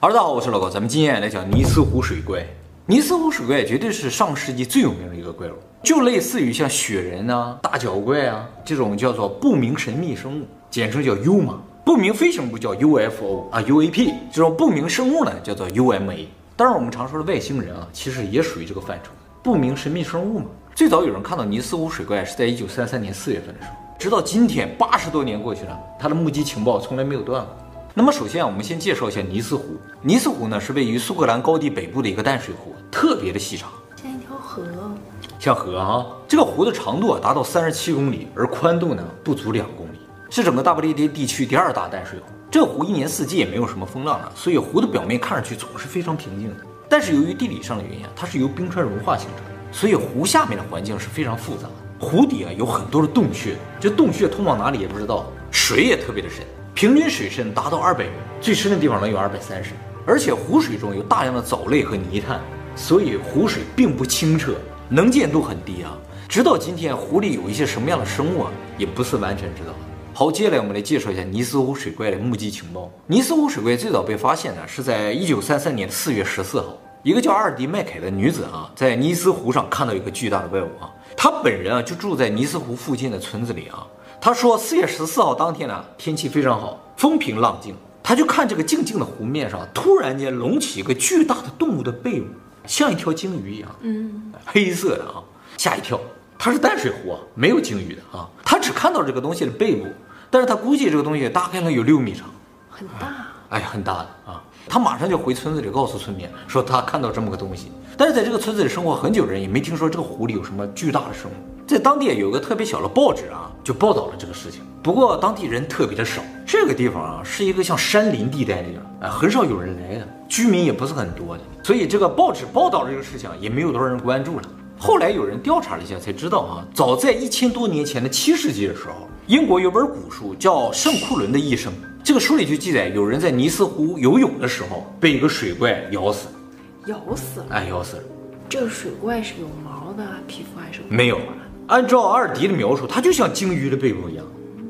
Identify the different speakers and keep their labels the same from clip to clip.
Speaker 1: 哈喽，大家好，我是老高，咱们今天来讲尼斯湖水怪。尼斯湖水怪绝对是上世纪最有名的一个怪物，就类似于像雪人啊、大脚怪啊这种叫做不明神秘生物，简称叫 UMA。不明飞行物叫 UFO 啊，UAP 这种不明生物呢叫做 UMA。当然，我们常说的外星人啊，其实也属于这个范畴，不明神秘生物嘛。最早有人看到尼斯湖水怪是在一九三三年四月份的时候，直到今天八十多年过去了，它的目击情报从来没有断过。那么首先啊，我们先介绍一下尼斯湖。尼斯湖呢是位于苏格兰高地北部的一个淡水湖，特别的细长，
Speaker 2: 像一条河，
Speaker 1: 像河啊。这个湖的长度啊达到三十七公里，而宽度呢不足两公里，是整个大不列颠地区第二大淡水湖。这个湖一年四季也没有什么风浪啊，所以湖的表面看上去总是非常平静的。但是由于地理上的原因啊，它是由冰川融化形成的，所以湖下面的环境是非常复杂的。湖底啊有很多的洞穴，这洞穴通往哪里也不知道，水也特别的深。平均水深达到二百米，最深的地方能有二百三十。而且湖水中有大量的藻类和泥炭，所以湖水并不清澈，能见度很低啊。直到今天，湖里有一些什么样的生物啊，也不是完全知道。好，接下来我们来介绍一下尼斯湖水怪的目击情报。尼斯湖水怪最早被发现呢，是在一九三三年四月十四号，一个叫阿尔迪麦凯的女子啊，在尼斯湖上看到一个巨大的怪物啊。她本人啊就住在尼斯湖附近的村子里啊。他说，四月十四号当天呢，天气非常好，风平浪静。他就看这个静静的湖面上，突然间隆起一个巨大的动物的背部，像一条鲸鱼一样，嗯，黑色的啊，吓一跳。它是淡水湖啊，没有鲸鱼的啊。他只看到这个东西的背部，但是他估计这个东西大概能有六米长，
Speaker 2: 很大，
Speaker 1: 哎，很大的啊。他马上就回村子里告诉村民说他看到这么个东西。但是在这个村子里生活很久的人也没听说这个湖里有什么巨大的生物。在当地有个特别小的报纸啊，就报道了这个事情。不过当地人特别的少，这个地方啊是一个像山林地带那样，啊，很少有人来的，居民也不是很多的，所以这个报纸报道这个事情也没有多少人关注了。后来有人调查了一下，才知道啊，早在一千多年前的七世纪的时候，英国有本古书叫《圣库伦的一生》，这个书里就记载有人在尼斯湖游泳的时候被一个水怪咬死，
Speaker 2: 咬死了，
Speaker 1: 哎，咬死了。
Speaker 2: 这个水怪是有毛的皮肤还是
Speaker 1: 没有？按照阿尔迪的描述，它就像鲸鱼的背部一样，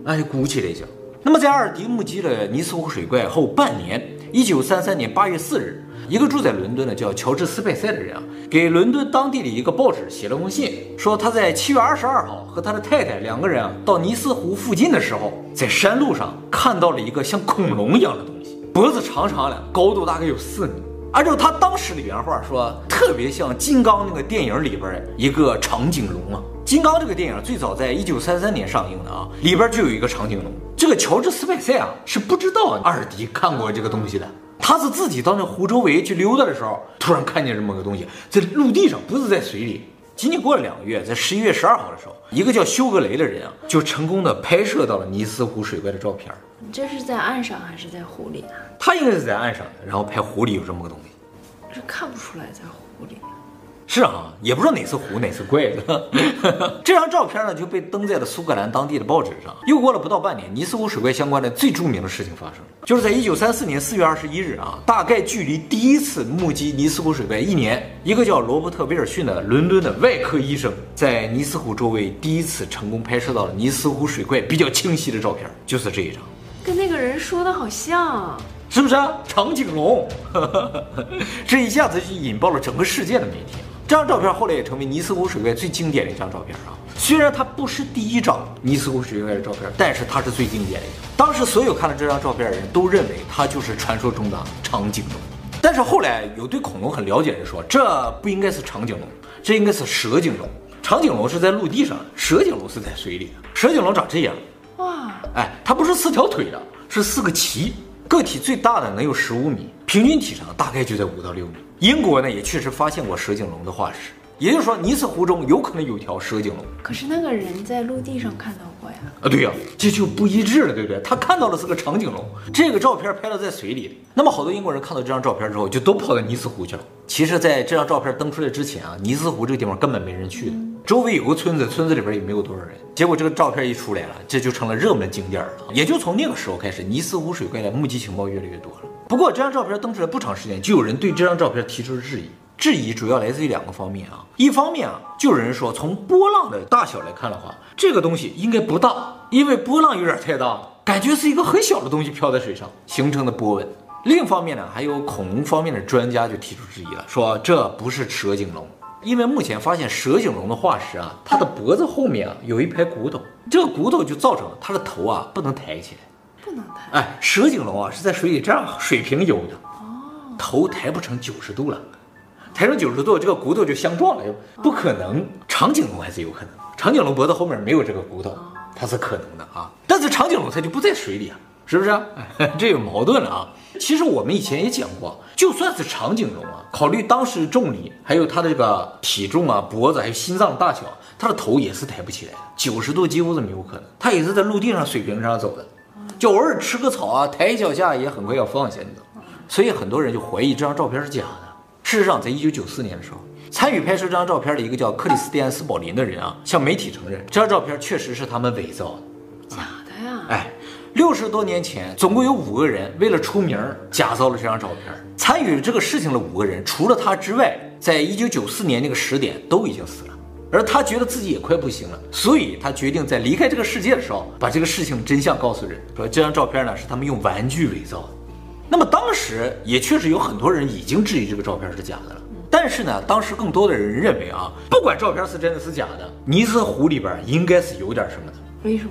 Speaker 1: 哎，鼓起来一下。那么在阿尔迪目击了尼斯湖水怪后半年，一九三三年八月四日，一个住在伦敦的叫乔治斯派塞的人啊，给伦敦当地的一个报纸写了封信，说他在七月二十二号和他的太太两个人啊到尼斯湖附近的时候，在山路上看到了一个像恐龙一样的东西，脖子长长的，高度大概有四米。按照他当时的原话说，特别像金刚那个电影里边一个长颈龙啊。金刚这个电影最早在一九三三年上映的啊，里边就有一个长颈龙。这个乔治斯派塞啊是不知道阿尔迪看过这个东西的，他是自己到那湖周围去溜达的时候，突然看见这么个东西，在陆地上，不是在水里。仅仅过了两个月，在十一月十二号的时候，一个叫休格雷的人啊，就成功的拍摄到了尼斯湖水怪的照片。
Speaker 2: 这是在岸上还是在湖里啊？
Speaker 1: 他应该是在岸上，然后拍湖里有这么个东西，
Speaker 2: 这看不出来在湖里。
Speaker 1: 是啊，也不知道哪是湖，哪是怪的。这张照片呢就被登在了苏格兰当地的报纸上。又过了不到半年，尼斯湖水怪相关的最著名的事情发生了，就是在一九三四年四月二十一日啊，大概距离第一次目击尼斯湖水怪一年，一个叫罗伯特·威尔逊的伦敦的外科医生，在尼斯湖周围第一次成功拍摄到了尼斯湖水怪比较清晰的照片，就是这一张。
Speaker 2: 跟那个人说的好像，
Speaker 1: 是不是啊？长颈龙，这一下子就引爆了整个世界的媒体。这张照片后来也成为尼斯湖水怪最经典的一张照片啊！虽然它不是第一张尼斯湖水怪的照片，但是它是最经典的一张。当时所有看了这张照片的人都认为它就是传说中的长颈龙。但是后来有对恐龙很了解的人说，这不应该是长颈龙，这应该是蛇颈龙。长颈龙是在陆地上，蛇颈龙是在水里的。蛇颈龙长这样，哇！哎，它不是四条腿的，是四个鳍，个体最大的能有十五米，平均体长大概就在五到六米。英国呢也确实发现过蛇颈龙的化石，也就是说尼斯湖中有可能有条蛇颈龙。
Speaker 2: 可是那个人在陆地上看到过呀？
Speaker 1: 啊，对呀，这就不一致了，对不对？他看到的是个长颈龙，这个照片拍了在水里。那么好多英国人看到这张照片之后，就都跑到尼斯湖去了。其实，在这张照片登出来之前啊，尼斯湖这个地方根本没人去的，周围有个村子，村子里边也没有多少人。结果这个照片一出来了，这就成了热门景点了。也就从那个时候开始，尼斯湖水怪的目击情报越来越多了。不过这张照片登出来不长时间，就有人对这张照片提出了质疑。质疑主要来自于两个方面啊，一方面啊，就有人说从波浪的大小来看的话，这个东西应该不大，因为波浪有点太大，感觉是一个很小的东西飘在水上形成的波纹。另一方面呢，还有恐龙方面的专家就提出质疑了，说这不是蛇颈龙，因为目前发现蛇颈龙的化石啊，它的脖子后面啊有一排骨头，这个骨头就造成了它的头啊不能抬起来。
Speaker 2: 不能抬。
Speaker 1: 哎，蛇颈龙啊是在水里这样水平游的，哦，头抬不成九十度了，抬成九十度，这个骨头就相撞了，不可能。长颈龙还是有可能，长颈龙脖子后面没有这个骨头，它是可能的啊。但是长颈龙它就不在水里啊，是不是？这有矛盾了啊。其实我们以前也讲过，就算是长颈龙啊，考虑当时重力，还有它的这个体重啊、脖子还有心脏的大小，它的头也是抬不起来的，九十度几乎是没有可能。它也是在陆地上水平上走的，就偶尔吃个草啊，抬一脚下也很快要放下，你知道。所以很多人就怀疑这张照片是假的。事实上，在一九九四年的时候。参与拍摄这张照片的一个叫克里斯蒂安斯宝林的人啊，向媒体承认，这张照片确实是他们伪造
Speaker 2: 的，假！
Speaker 1: 六十多年前，总共有五个人为了出名假造了这张照片。参与这个事情的五个人，除了他之外，在一九九四年那个时点都已经死了。而他觉得自己也快不行了，所以他决定在离开这个世界的时候，把这个事情真相告诉人，说这张照片呢是他们用玩具伪造的。那么当时也确实有很多人已经质疑这个照片是假的了。但是呢，当时更多的人认为啊，不管照片是真的是假的，尼斯湖里边应该是有点什么的。
Speaker 2: 为什么？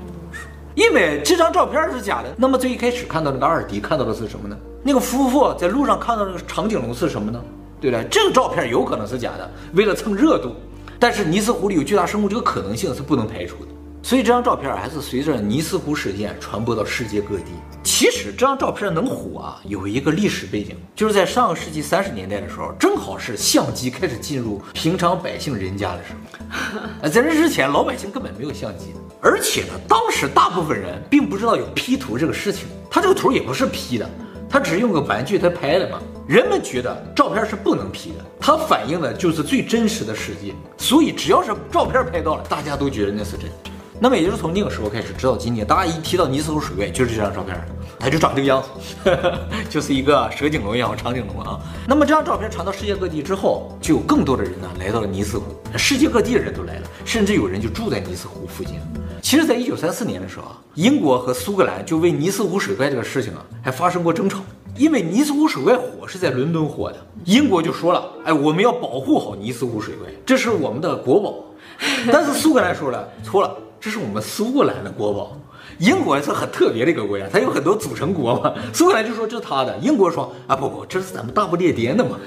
Speaker 1: 因为这张照片是假的。那么最一开始看到那个阿尔迪看到的是什么呢？那个夫妇在路上看到那个长颈龙是什么呢？对了？这个照片有可能是假的，为了蹭热度。但是尼斯湖里有巨大生物这个可能性是不能排除的。所以这张照片还是随着尼斯湖事件传播到世界各地。其实这张照片能火啊，有一个历史背景，就是在上个世纪三十年代的时候，正好是相机开始进入平常百姓人家的时候。在这之前，老百姓根本没有相机，而且呢，当时大部分人并不知道有 P 图这个事情。他这个图也不是 P 的，他只是用个玩具他拍的嘛。人们觉得照片是不能 P 的，它反映的就是最真实的世界。所以只要是照片拍到了，大家都觉得那是真。那么也就是从那个时候开始，直到今天，大家一提到尼斯湖水怪，就是这张照片，它就长这个样子，就是一个蛇颈龙一样长颈龙啊。那么这张照片传到世界各地之后，就有更多的人呢来到了尼斯湖，世界各地的人都来了，甚至有人就住在尼斯湖附近。其实，在一九三四年的时候啊，英国和苏格兰就为尼斯湖水怪这个事情啊还发生过争吵，因为尼斯湖水怪火是在伦敦火的，英国就说了，哎，我们要保护好尼斯湖水怪，这是我们的国宝。但是苏格兰说了，错了。这是我们苏格兰的国宝，英国是很特别的一个国家，它有很多组成国嘛。苏格兰就说这是他的，英国说啊不不，这是咱们大不列颠的嘛。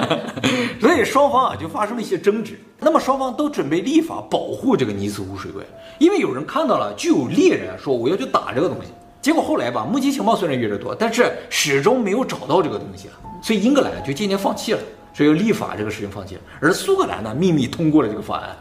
Speaker 1: 所以双方啊就发生了一些争执。那么双方都准备立法保护这个尼斯湖水怪，因为有人看到了，就有猎人说我要去打这个东西。结果后来吧，目击情报虽然越来越多，但是始终没有找到这个东西了，所以英格兰就渐渐放弃了，所以立法这个事情放弃了。而苏格兰呢，秘密通过了这个法案。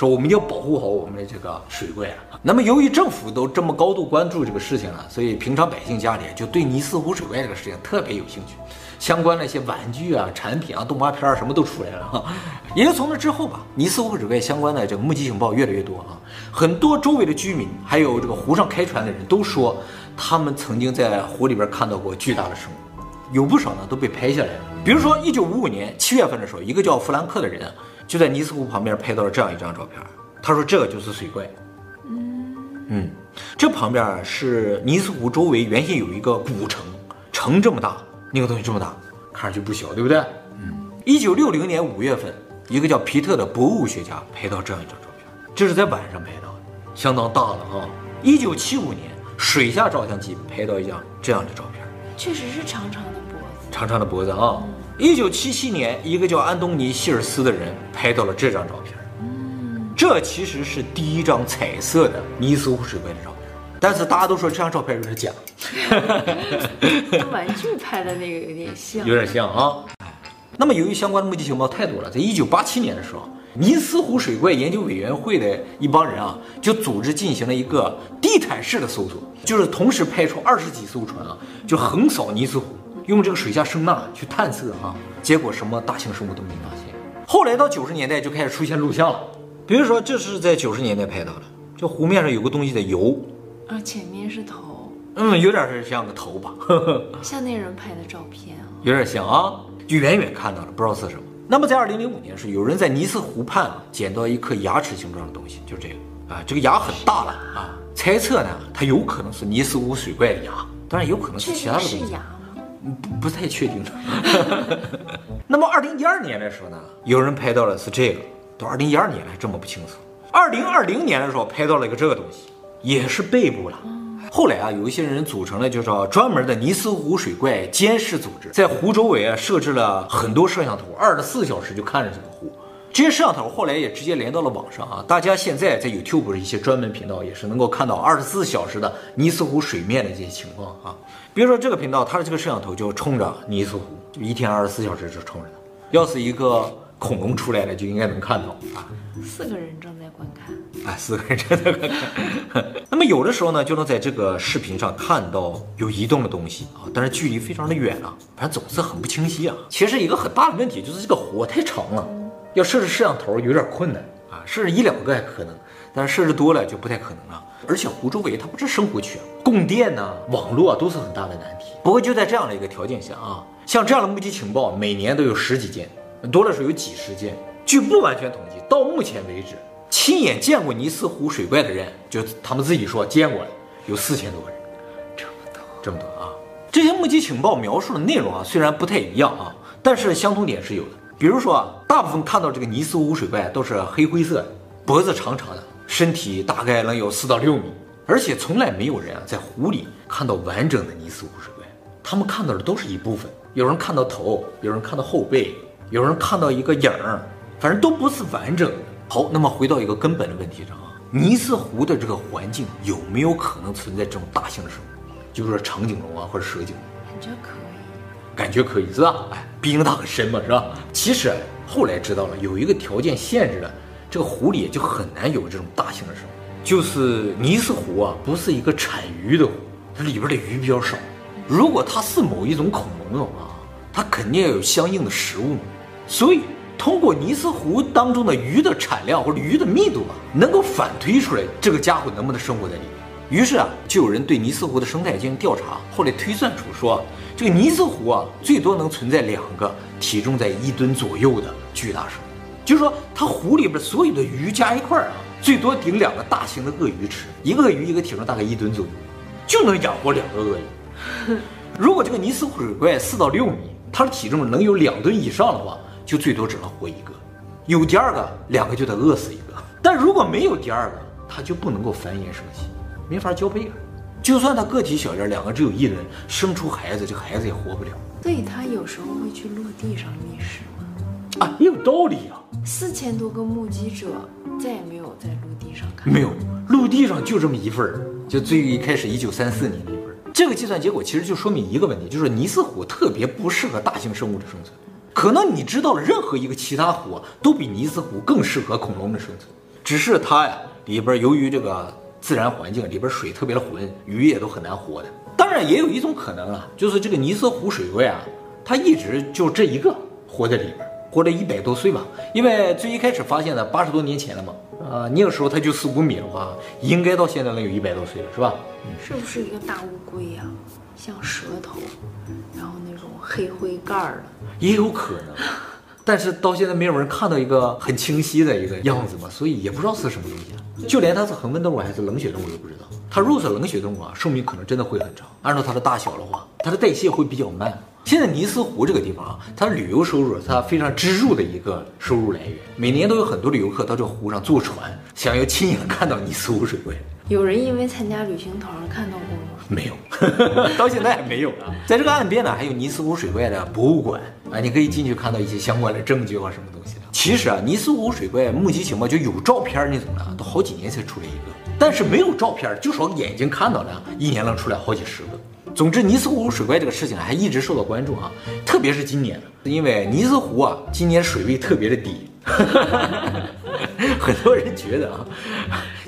Speaker 1: 说我们要保护好我们的这个水怪啊。那么由于政府都这么高度关注这个事情了，所以平常百姓家里就对尼斯湖水怪这个事情特别有兴趣，相关的一些玩具啊、产品啊、动画片啊什么都出来了哈。也就从那之后吧，尼斯湖水怪相关的这个目击情报越来越多啊。很多周围的居民还有这个湖上开船的人都说，他们曾经在湖里边看到过巨大的生物，有不少呢都被拍下来了。比如说一九五五年七月份的时候，一个叫弗兰克的人。就在尼斯湖旁边拍到了这样一张照片，他说这个就是水怪。嗯嗯，这旁边是尼斯湖周围原先有一个古城，城这么大，那个东西这么大，看上去不小，对不对？嗯。一九六零年五月份，一个叫皮特的博物学家拍到这样一张照片，这是在晚上拍到的，相当大了啊。一九七五年，水下照相机拍到一张这样的照片，
Speaker 2: 确实是长长的脖子，
Speaker 1: 长长的脖子啊。嗯一九七七年，一个叫安东尼·希尔斯的人拍到了这张照片。嗯，这其实是第一张彩色的尼斯湖水怪的照片，但是大家都说这张照片有点假。
Speaker 2: 跟玩具拍的那个有点像，
Speaker 1: 有点像啊。那么由于相关的目击情报太多了，在一九八七年的时候，尼斯湖水怪研究委员会的一帮人啊，就组织进行了一个地毯式的搜索，就是同时派出二十几艘船啊，就横扫尼斯湖。用这个水下声呐去探测啊，结果什么大型生物都没发现。后来到九十年代就开始出现录像了，比如说这是在九十年代拍到的，这湖面上有个东西在游，
Speaker 2: 啊，前面是头，
Speaker 1: 嗯，有点是像个头吧，呵呵，
Speaker 2: 像那人拍的照片啊，
Speaker 1: 有点像啊，就远远看到了，不知道是什么。那么在二零零五年是有人在尼斯湖畔啊捡到一颗牙齿形状的东西，就这个啊，这个牙很大了啊，猜测呢它有可能是尼斯湖水怪的牙，当然有可能是其他的东西。不不太确定。那么二零一二年的时候呢，有人拍到了是这个，到二零一二年还这么不清楚。二零二零年的时候拍到了一个这个东西，也是背部了。后来啊，有一些人组成了就是专门的尼斯湖水怪监视组织，在湖周围啊设置了很多摄像头，二十四小时就看着这个湖。这些摄像头后来也直接连到了网上啊，大家现在在 YouTube 的一些专门频道也是能够看到二十四小时的尼斯湖水面的这些情况啊。比如说这个频道，它的这个摄像头就冲着尼斯湖，就一天二十四小时就冲着它。要是一个恐龙出来了，就应该能看到啊。
Speaker 2: 四个人正在观看，
Speaker 1: 哎，四个人正在观看。那么有的时候呢，就能在这个视频上看到有移动的东西啊，但是距离非常的远啊，反正总是很不清晰啊。其实一个很大的问题就是这个湖太长了。要设置摄像头有点困难啊，设置一两个还可能，但是设置多了就不太可能了。而且湖周围它不是生活区啊，供电呢、啊、网络啊都是很大的难题。不过就在这样的一个条件下啊，像这样的目击情报每年都有十几件，多的时候有几十件。据不完全统计，到目前为止，亲眼见过尼斯湖水怪的人，就他们自己说见过了，有四千多个人，
Speaker 2: 这么多，
Speaker 1: 这么多啊！这些目击情报描述的内容啊，虽然不太一样啊，但是相同点是有的。比如说啊，大部分看到这个尼斯湖水怪都是黑灰色，脖子长长的，身体大概能有四到六米，而且从来没有人啊在湖里看到完整的尼斯湖水怪，他们看到的都是一部分，有人看到头，有人看到后背，有人看到一个影儿，反正都不是完整的。好，那么回到一个根本的问题上啊，尼斯湖的这个环境有没有可能存在这种大型生物，就是长颈龙啊或者蛇颈？
Speaker 2: 感觉可以，
Speaker 1: 感觉可以是吧？哎。毕竟它很深嘛，是吧？其实后来知道了，有一个条件限制了，这个湖里就很难有这种大型的生物。就是尼斯湖啊，不是一个产鱼的湖，它里边的鱼比较少。如果它是某一种恐龙的话，它肯定要有相应的食物嘛。所以通过尼斯湖当中的鱼的产量或者鱼的密度啊，能够反推出来这个家伙能不能生活在里面。于是啊，就有人对尼斯湖的生态进行调查，后来推算出说。这个尼斯湖啊，最多能存在两个体重在一吨左右的巨大生物，就是说它湖里边所有的鱼加一块儿啊，最多顶两个大型的鳄鱼吃，一个鳄鱼一个体重大概一吨左右，就能养活两个鳄鱼。如果这个尼斯湖水怪四到六米，它的体重能有两吨以上的话，就最多只能活一个，有第二个，两个就得饿死一个。但如果没有第二个，它就不能够繁衍生息，没法交配了。就算他个体小点，两个只有一人，生出孩子，这个孩子也活不了。
Speaker 2: 所以它有时候会去陆地上觅食吗？
Speaker 1: 啊，也有道理啊。
Speaker 2: 四千多个目击者再也没有在陆地上看。
Speaker 1: 没有，陆地上就这么一份儿，就最一开始一九三四年那份儿。这个计算结果其实就说明一个问题，就是尼斯湖特别不适合大型生物的生存。可能你知道了任何一个其他湖都比尼斯湖更适合恐龙的生存，只是它呀里边由于这个。自然环境里边水特别的浑，鱼也都很难活的。当然，也有一种可能啊，就是这个尼斯湖水怪啊，它一直就这一个活在里边，活了一百多岁吧。因为最一开始发现的八十多年前了嘛，啊，那个时候它就四五米的话，应该到现在能有一百多岁了，是吧？
Speaker 2: 是不是一个大乌龟呀？像蛇头，然后那种黑灰盖儿的，
Speaker 1: 也有可能。但是到现在没有人看到一个很清晰的一个样子嘛，所以也不知道是什么东西。就连它是恒温动物还是冷血动物都不知道。它如果是冷血动物啊，寿命可能真的会很长。按照它的大小的话，它的代谢会比较慢。现在尼斯湖这个地方啊，它旅游收入它非常支柱的一个收入来源。每年都有很多的游客到这个湖上坐船，想要亲眼看到尼斯湖水怪。
Speaker 2: 有人因为参加旅行团看到过吗？
Speaker 1: 没有，到现在还没有啊。在这个岸边呢，还有尼斯湖水怪的博物馆啊，你可以进去看到一些相关的证据啊，什么东西的。其实啊，尼斯湖水怪目击情报就有照片那种的，都好几年才出来一个。但是没有照片，就说眼睛看到的，一年能出来好几十个。总之，尼斯湖水怪这个事情还一直受到关注啊，特别是今年，因为尼斯湖啊，今年水位特别的低，很多人觉得啊，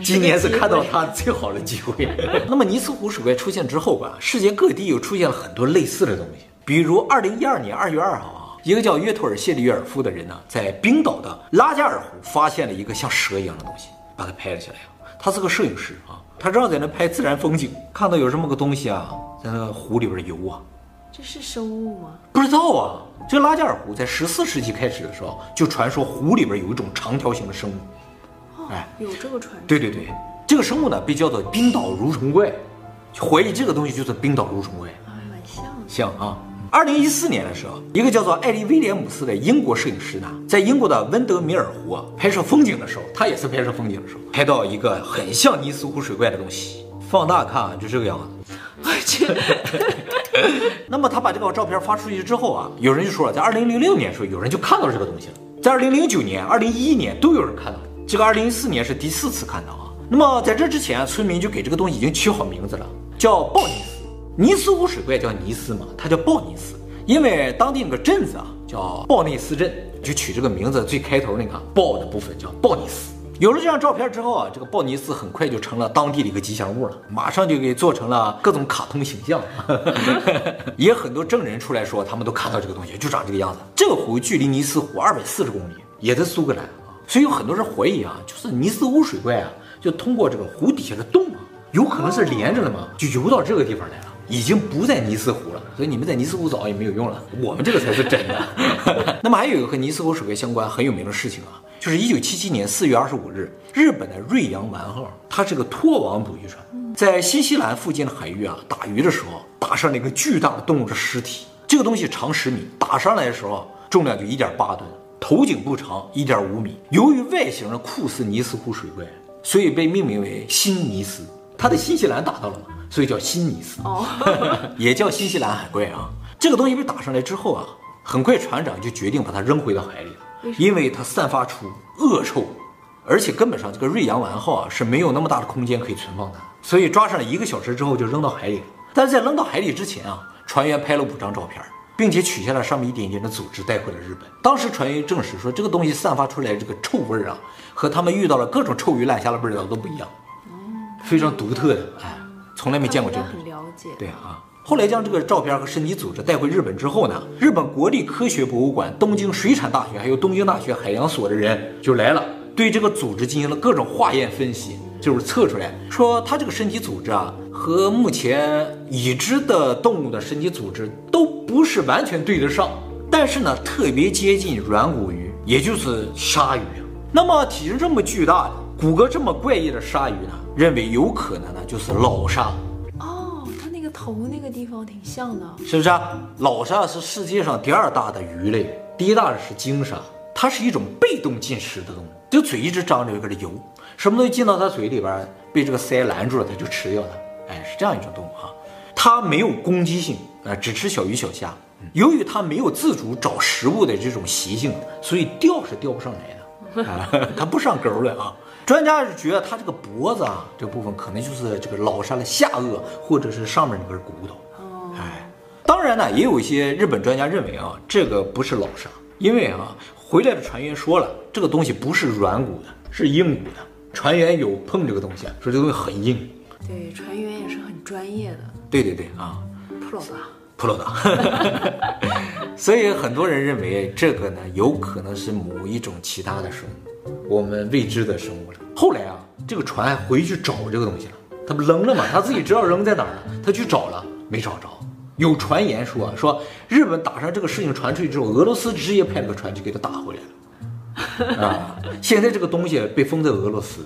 Speaker 1: 今年是看到它最好的机会。那么尼斯湖水怪出现之后吧，世界各地又出现了很多类似的东西，比如二零一二年二月二号啊，一个叫约托尔谢利约尔夫的人呢，在冰岛的拉加尔湖发现了一个像蛇一样的东西，把它拍了下来。他是个摄影师啊，他正好在那拍自然风景，看到有这么个东西啊。在那个湖里边游啊，
Speaker 2: 这是生物吗？
Speaker 1: 不知道啊。这个拉加尔湖在十四世纪开始的时候，就传说湖里边有一种长条形的生物。
Speaker 2: 哦，哎，有这个传说。
Speaker 1: 对对对，这个生物呢被叫做冰岛蠕虫怪，怀疑这个东西就是冰岛蠕虫怪。
Speaker 2: 啊，蛮像。
Speaker 1: 像啊，二零一四年的时候，一个叫做艾利威廉姆斯的英国摄影师呢，在英国的温德米尔湖啊拍摄风景的时候，他也是拍摄风景的时候，拍到一个很像尼斯湖水怪的东西。放大看啊，就这个样子。我去。那么他把这个照片发出去之后啊，有人就说了，在二零零六年的时候，有人就看到这个东西了。在二零零九年、二零一一年都有人看到。这个二零一四年是第四次看到啊。那么在这之前，村民就给这个东西已经取好名字了，叫鲍尼斯。尼斯湖水怪叫尼斯嘛，它叫鲍尼斯，因为当地那个镇子啊叫鲍内斯镇，就取这个名字最开头那个鲍的部分叫鲍尼斯。有了这张照片之后啊，这个鲍尼斯很快就成了当地的一个吉祥物了，马上就给做成了各种卡通形象，也很多证人出来说他们都看到这个东西，就长这个样子。这个湖距离尼斯湖二百四十公里，也在苏格兰啊，所以有很多人怀疑啊，就是尼斯湖水怪啊，就通过这个湖底下的洞啊，有可能是连着的嘛，就游到这个地方来了。已经不在尼斯湖了，所以你们在尼斯湖找也没有用了。我们这个才是真的。那么还有一个和尼斯湖水怪相关很有名的事情啊，就是一九七七年四月二十五日，日本的瑞阳丸号，它是个拖网捕鱼船，在新西兰附近的海域啊打鱼的时候，打上了一个巨大的动物的尸体。这个东西长十米，打上来的时候重量就一点八吨，头颈部长一点五米。由于外形的酷似尼斯湖水怪，所以被命名为新尼斯。它在新西兰打到了嘛。所以叫新尼斯，哦，也叫新西兰海怪啊。这个东西被打上来之后啊，很快船长就决定把它扔回到海里了，因为它散发出恶臭，而且根本上这个瑞阳丸号啊是没有那么大的空间可以存放的，所以抓上来一个小时之后就扔到海里了。但是在扔到海里之前啊，船员拍了五张照片，并且取下了上面一点点的组织带回了日本。当时船员证实说，这个东西散发出来这个臭味啊，和他们遇到了各种臭鱼烂虾的味道都不一样，非常独特的，哎。从来没见过这种，
Speaker 2: 很了解。
Speaker 1: 对啊，后来将这个照片和身体组织带回日本之后呢，日本国立科学博物馆、东京水产大学还有东京大学海洋所的人就来了，对这个组织进行了各种化验分析，就是测出来说它这个身体组织啊和目前已知的动物的身体组织都不是完全对得上，但是呢特别接近软骨鱼，也就是鲨鱼。那么体型这么巨大的、骨骼这么怪异的鲨鱼呢？认为有可能呢，就是老
Speaker 2: 鲨。头那个地方挺像的，
Speaker 1: 是不是啊？老鲨是世界上第二大的鱼类，第一大的是鲸鲨。它是一种被动进食的动物，就嘴一直张着，有点游，什么东西进到它嘴里边，被这个鳃拦住了，它就吃掉它。哎，是这样一种动物啊。它没有攻击性啊，只吃小鱼小虾。由于它没有自主找食物的这种习性，所以钓是钓不上来的，它不上钩的啊。专家是觉得他这个脖子啊，这部分可能就是这个老鲨的下颚，或者是上面那根骨头。哦，哎，当然呢，也有一些日本专家认为啊，这个不是老鲨，因为啊，回来的船员说了，这个东西不是软骨的，是硬骨的。船员有碰这个东西，说这个东西很硬。
Speaker 2: 对，船员也是很专业的。
Speaker 1: 对对对啊，
Speaker 2: 普罗大，
Speaker 1: 普罗大。所以很多人认为这个呢，有可能是某一种其他的生物。我们未知的生物了。后来啊，这个船还回去找这个东西了，他不扔了吗？他自己知道扔在哪儿了，他去找了，没找着。有传言说，说日本打上这个事情传出去之后，俄罗斯直接派了个船去给他打回来了。啊，现在这个东西被封在俄罗斯，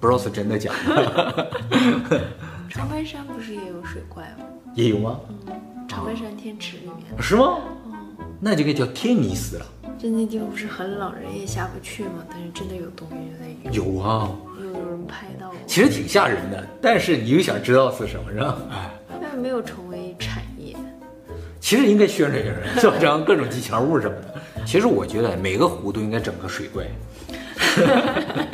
Speaker 1: 不知道是真的假的。
Speaker 2: 长白山不是也有水怪吗？
Speaker 1: 也有吗？
Speaker 2: 嗯，长白山天池里面。
Speaker 1: 是吗？嗯，那就该叫天尼斯了。
Speaker 2: 就那地方不是很冷，人也下不去嘛。但是真的有东西在游。
Speaker 1: 有啊，
Speaker 2: 有有人拍到。
Speaker 1: 其实挺吓人的，但是你又想知道是什么，是吧？哎，
Speaker 2: 但没有成为产业。
Speaker 1: 其实应该宣传宣传，各种吉祥物什么的。其实我觉得每个湖都应该整个水怪。